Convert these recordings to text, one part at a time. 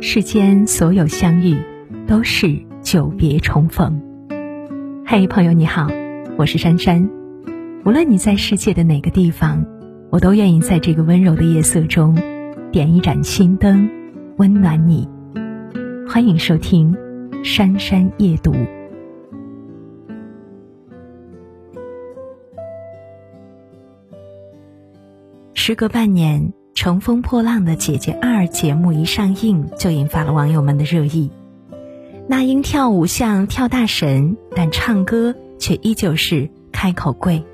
世间所有相遇，都是久别重逢。嘿，朋友你好，我是珊珊。无论你在世界的哪个地方，我都愿意在这个温柔的夜色中，点一盏心灯，温暖你。欢迎收听《珊珊夜读》。时隔半年。《乘风破浪的姐姐二》节目一上映，就引发了网友们的热议。那英跳舞像跳大神，但唱歌却依旧是开口跪。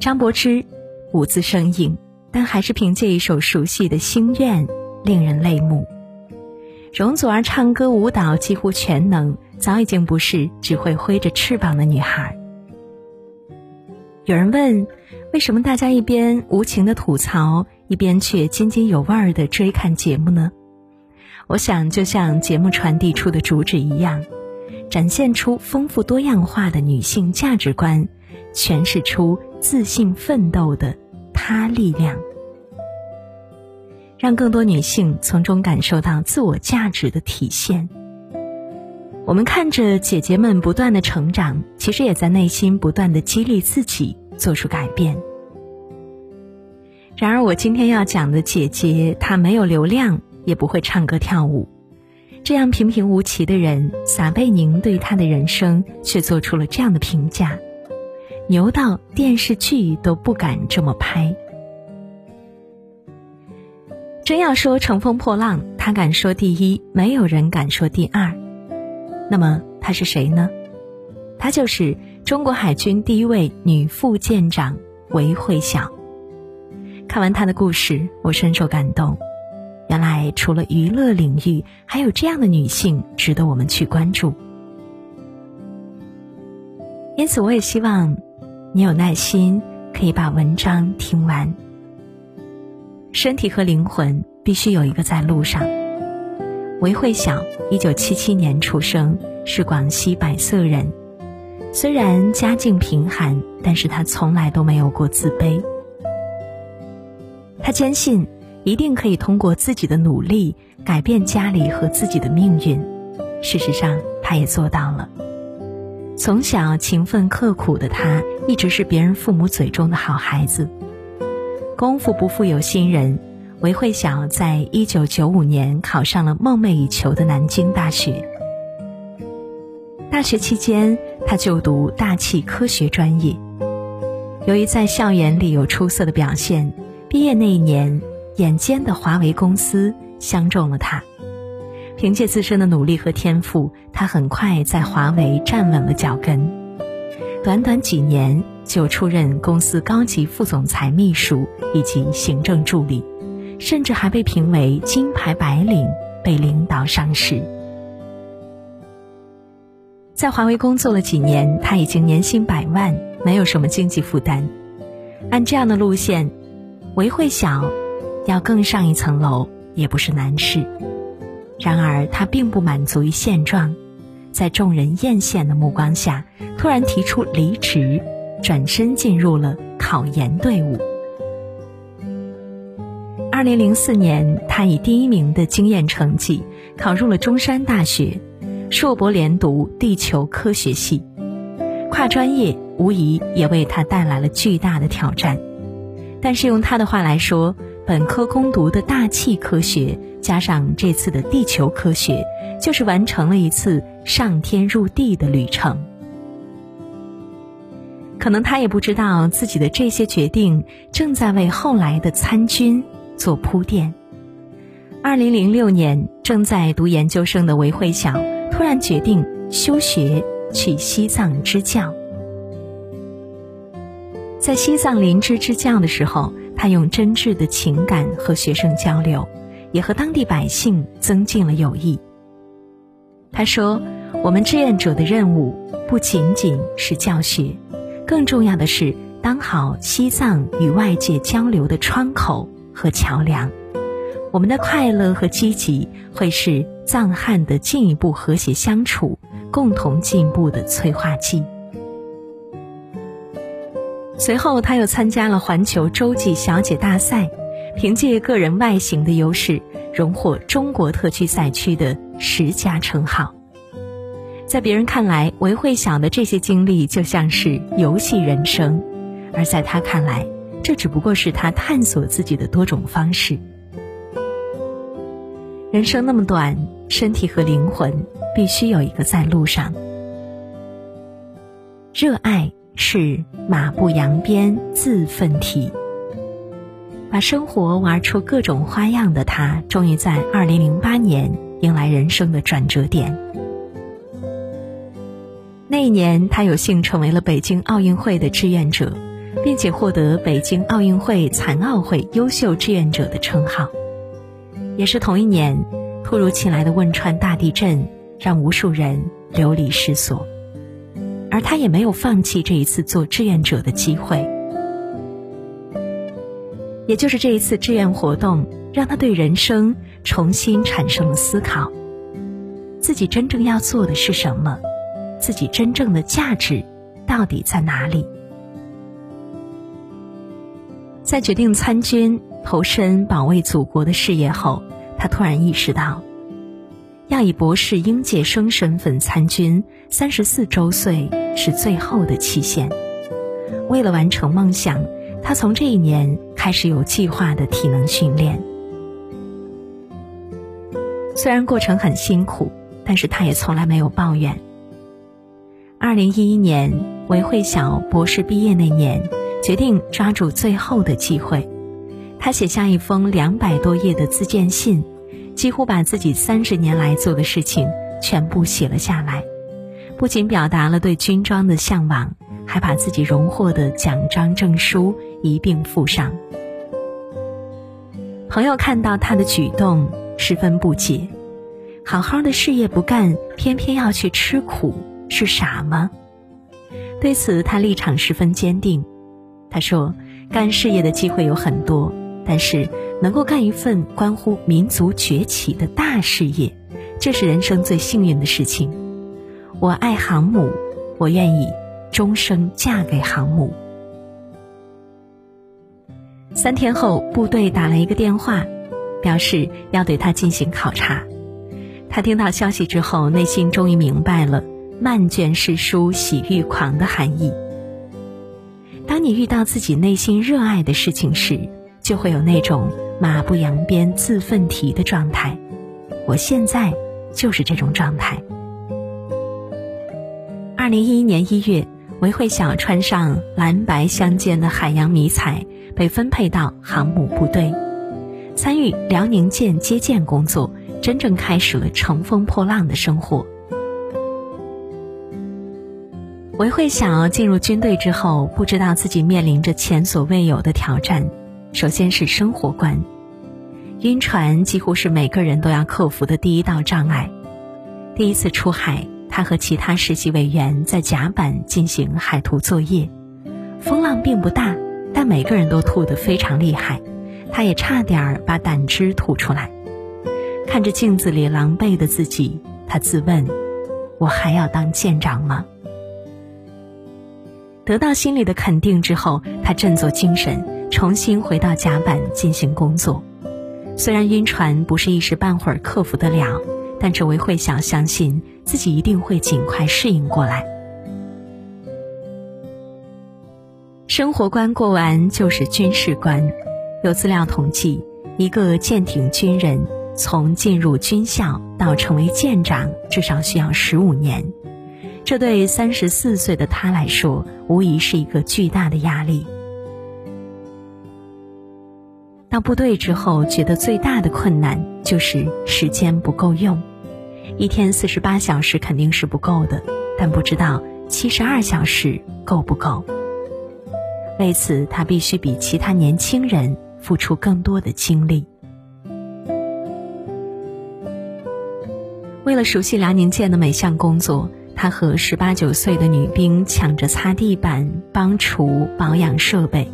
张柏芝舞姿生硬，但还是凭借一首熟悉的心愿令人泪目。容祖儿唱歌舞蹈几乎全能，早已经不是只会挥着翅膀的女孩。有人问。为什么大家一边无情的吐槽，一边却津津有味的追看节目呢？我想，就像节目传递出的主旨一样，展现出丰富多样化的女性价值观，诠释出自信奋斗的她力量，让更多女性从中感受到自我价值的体现。我们看着姐姐们不断的成长，其实也在内心不断的激励自己。做出改变。然而，我今天要讲的姐姐，她没有流量，也不会唱歌跳舞。这样平平无奇的人，撒贝宁对她的人生却做出了这样的评价：牛到电视剧都不敢这么拍。真要说乘风破浪，她敢说第一，没有人敢说第二。那么她是谁呢？她就是。中国海军第一位女副舰长韦慧晓。看完她的故事，我深受感动。原来除了娱乐领域，还有这样的女性值得我们去关注。因此，我也希望你有耐心，可以把文章听完。身体和灵魂必须有一个在路上。韦慧晓，一九七七年出生，是广西百色人。虽然家境贫寒，但是他从来都没有过自卑。他坚信一定可以通过自己的努力改变家里和自己的命运。事实上，他也做到了。从小勤奋刻苦的他，一直是别人父母嘴中的好孩子。功夫不负有心人，韦慧晓在一九九五年考上了梦寐以求的南京大学。大学期间，他就读大气科学专业。由于在校园里有出色的表现，毕业那一年，眼尖的华为公司相中了他。凭借自身的努力和天赋，他很快在华为站稳了脚跟。短短几年，就出任公司高级副总裁秘书以及行政助理，甚至还被评为金牌白领，被领导赏识。在华为工作了几年，他已经年薪百万，没有什么经济负担。按这样的路线，韦慧晓要更上一层楼也不是难事。然而，他并不满足于现状，在众人艳羡的目光下，突然提出离职，转身进入了考研队伍。二零零四年，他以第一名的经验成绩考入了中山大学。硕博连读地球科学系，跨专业无疑也为他带来了巨大的挑战。但是用他的话来说，本科攻读的大气科学加上这次的地球科学，就是完成了一次上天入地的旅程。可能他也不知道自己的这些决定正在为后来的参军做铺垫。二零零六年，正在读研究生的韦慧晓。突然决定休学去西藏支教，在西藏林芝支教的时候，他用真挚的情感和学生交流，也和当地百姓增进了友谊。他说：“我们志愿者的任务不仅仅是教学，更重要的是当好西藏与外界交流的窗口和桥梁。”我们的快乐和积极会是藏汉的进一步和谐相处、共同进步的催化剂。随后，他又参加了环球洲际小姐大赛，凭借个人外形的优势，荣获中国特区赛区的十佳称号。在别人看来，韦慧晓的这些经历就像是游戏人生，而在他看来，这只不过是他探索自己的多种方式。人生那么短，身体和灵魂必须有一个在路上。热爱是马不扬鞭自奋蹄。把生活玩出各种花样的他，终于在二零零八年迎来人生的转折点。那一年，他有幸成为了北京奥运会的志愿者，并且获得北京奥运会残奥会优秀志愿者的称号。也是同一年，突如其来的汶川大地震让无数人流离失所，而他也没有放弃这一次做志愿者的机会。也就是这一次志愿活动，让他对人生重新产生了思考：自己真正要做的是什么？自己真正的价值到底在哪里？在决定参军、投身保卫祖国的事业后，他突然意识到，要以博士应届生身份参军，三十四周岁是最后的期限。为了完成梦想。他从这一年开始有计划的体能训练，虽然过程很辛苦，但是他也从来没有抱怨。二零一一年，韦慧晓博士毕业那年，决定抓住最后的机会，他写下一封两百多页的自荐信，几乎把自己三十年来做的事情全部写了下来，不仅表达了对军装的向往。还把自己荣获的奖章证书一并附上。朋友看到他的举动，十分不解：好好的事业不干，偏偏要去吃苦，是傻吗？对此，他立场十分坚定。他说：“干事业的机会有很多，但是能够干一份关乎民族崛起的大事业，这是人生最幸运的事情。我爱航母，我愿意。”终生嫁给航母。三天后，部队打了一个电话，表示要对他进行考察。他听到消息之后，内心终于明白了“漫卷诗书喜欲狂”的含义。当你遇到自己内心热爱的事情时，就会有那种马不扬鞭自奋蹄的状态。我现在就是这种状态。二零一一年一月。韦慧晓穿上蓝白相间的海洋迷彩，被分配到航母部队，参与辽宁舰接舰工作，真正开始了乘风破浪的生活。韦慧晓进入军队之后，不知道自己面临着前所未有的挑战。首先是生活观，晕船几乎是每个人都要克服的第一道障碍。第一次出海。他和其他实习委员在甲板进行海图作业，风浪并不大，但每个人都吐得非常厉害，他也差点儿把胆汁吐出来。看着镜子里狼狈的自己，他自问：我还要当舰长吗？得到心里的肯定之后，他振作精神，重新回到甲板进行工作。虽然晕船不是一时半会儿克服得了。但这位慧晓相信自己一定会尽快适应过来。生活关过完就是军事关。有资料统计，一个舰艇军人从进入军校到成为舰长，至少需要十五年。这对三十四岁的他来说，无疑是一个巨大的压力。到部队之后，觉得最大的困难就是时间不够用。一天四十八小时肯定是不够的，但不知道七十二小时够不够。为此，他必须比其他年轻人付出更多的精力。为了熟悉辽宁舰的每项工作，他和十八九岁的女兵抢着擦地板、帮厨、保养设备。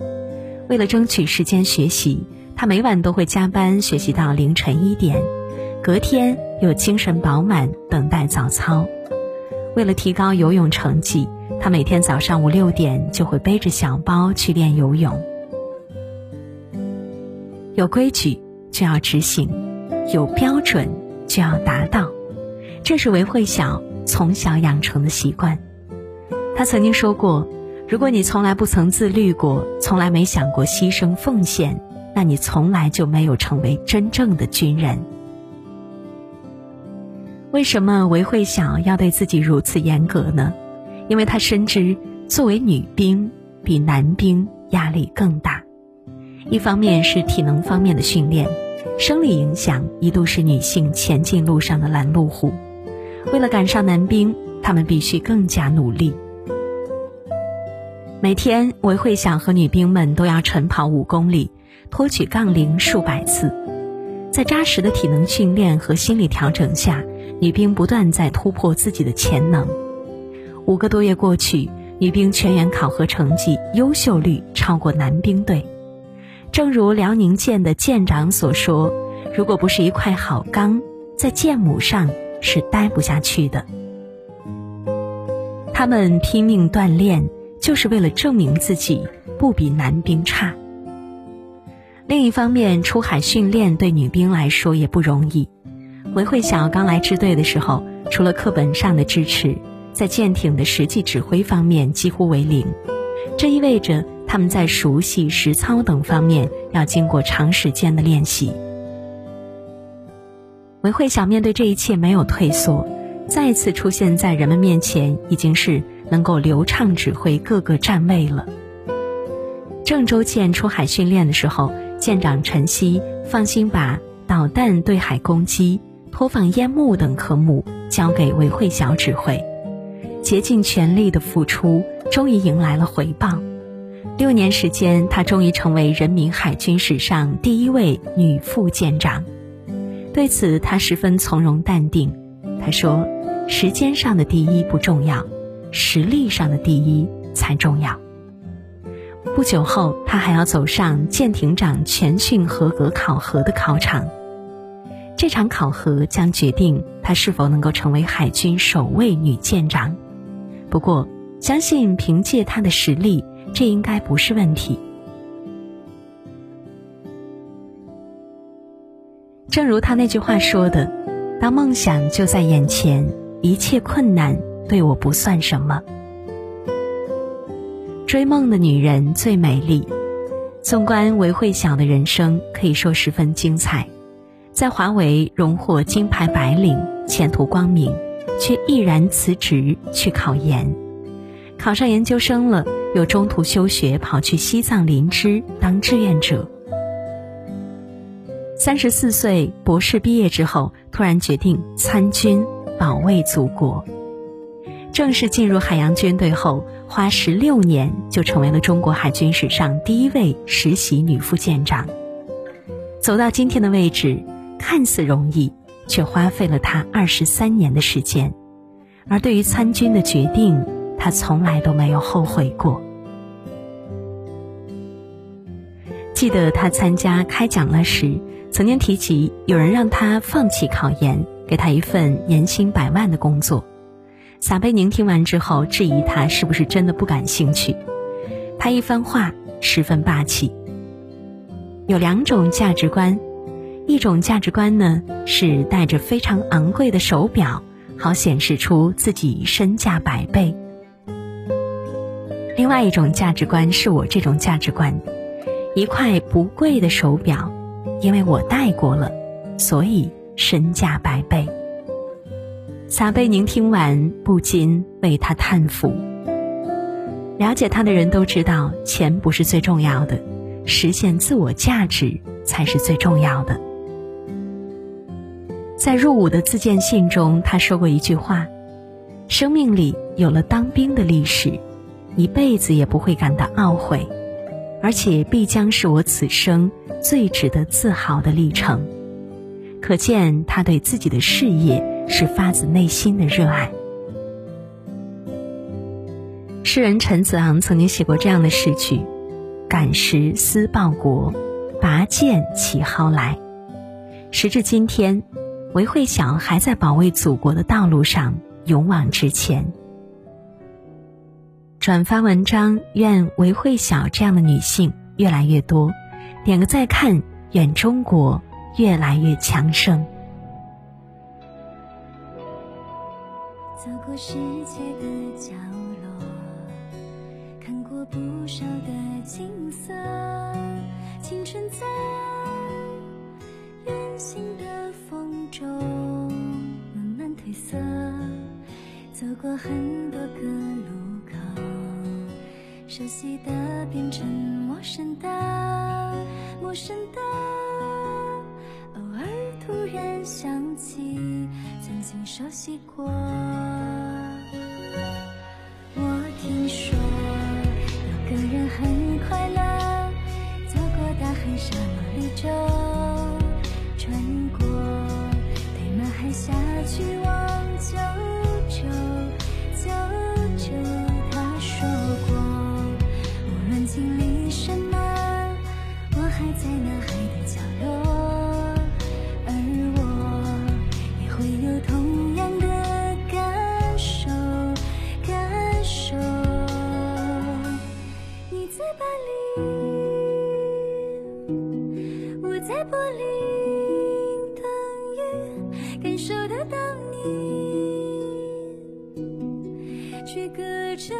为了争取时间学习。他每晚都会加班学习到凌晨一点，隔天又精神饱满等待早操。为了提高游泳成绩，他每天早上五六点就会背着小包去练游泳。有规矩就要执行，有标准就要达到，这是韦慧晓从小养成的习惯。他曾经说过：“如果你从来不曾自律过，从来没想过牺牲奉献，那你从来就没有成为真正的军人。”为什么韦慧晓要对自己如此严格呢？因为他深知，作为女兵比男兵压力更大。一方面是体能方面的训练，生理影响一度是女性前进路上的拦路虎。为了赶上男兵，她们必须更加努力。每天，韦慧晓和女兵们都要晨跑五公里，托举杠铃数百次。在扎实的体能训练和心理调整下，女兵不断在突破自己的潜能。五个多月过去，女兵全员考核成绩优秀率超过男兵队。正如辽宁舰的舰长所说：“如果不是一块好钢，在舰母上是待不下去的。”他们拼命锻炼。就是为了证明自己不比男兵差。另一方面，出海训练对女兵来说也不容易。韦慧晓刚来支队的时候，除了课本上的支持，在舰艇的实际指挥方面几乎为零。这意味着他们在熟悉实操等方面要经过长时间的练习。韦慧晓面对这一切没有退缩，再次出现在人们面前，已经是。能够流畅指挥各个站位了。郑州舰出海训练的时候，舰长陈曦放心把导弹对海攻击、拖放烟幕等科目交给韦慧晓指挥，竭尽全力的付出，终于迎来了回报。六年时间，她终于成为人民海军史上第一位女副舰长。对此，她十分从容淡定。她说：“时间上的第一不重要。”实力上的第一才重要。不久后，他还要走上舰艇长全训合格考核的考场。这场考核将决定他是否能够成为海军首位女舰长。不过，相信凭借他的实力，这应该不是问题。正如他那句话说的：“当梦想就在眼前，一切困难。”对我不算什么。追梦的女人最美丽。纵观韦慧晓的人生，可以说十分精彩。在华为荣获金牌白领，前途光明，却毅然辞职去考研。考上研究生了，又中途休学，跑去西藏林芝当志愿者。三十四岁博士毕业之后，突然决定参军，保卫祖国。正式进入海洋军队后，花十六年就成为了中国海军史上第一位实习女副舰长。走到今天的位置，看似容易，却花费了她二十三年的时间。而对于参军的决定，她从来都没有后悔过。记得她参加开讲了时，曾经提及有人让她放弃考研，给她一份年薪百万的工作。撒贝宁听完之后，质疑他是不是真的不感兴趣。他一番话十分霸气。有两种价值观，一种价值观呢是戴着非常昂贵的手表，好显示出自己身价百倍；另外一种价值观是我这种价值观，一块不贵的手表，因为我戴过了，所以身价百倍。撒贝宁听完，不禁为他叹服。了解他的人都知道，钱不是最重要的，实现自我价值才是最重要的。在入伍的自荐信中，他说过一句话：“生命里有了当兵的历史，一辈子也不会感到懊悔，而且必将是我此生最值得自豪的历程。”可见他对自己的事业。是发自内心的热爱。诗人陈子昂曾经写过这样的诗句：“感时思报国，拔剑起蒿来。”时至今天，韦慧晓还在保卫祖国的道路上勇往直前。转发文章，愿韦慧晓这样的女性越来越多。点个再看，愿中国越来越强盛。走过世界的角落，看过不少的景色，青春在远行的风中慢慢褪色，走过很多个路口，熟悉的变成陌生的，陌生的，偶尔突然想起曾经熟悉过。玻璃等雨，感受得到你，却隔着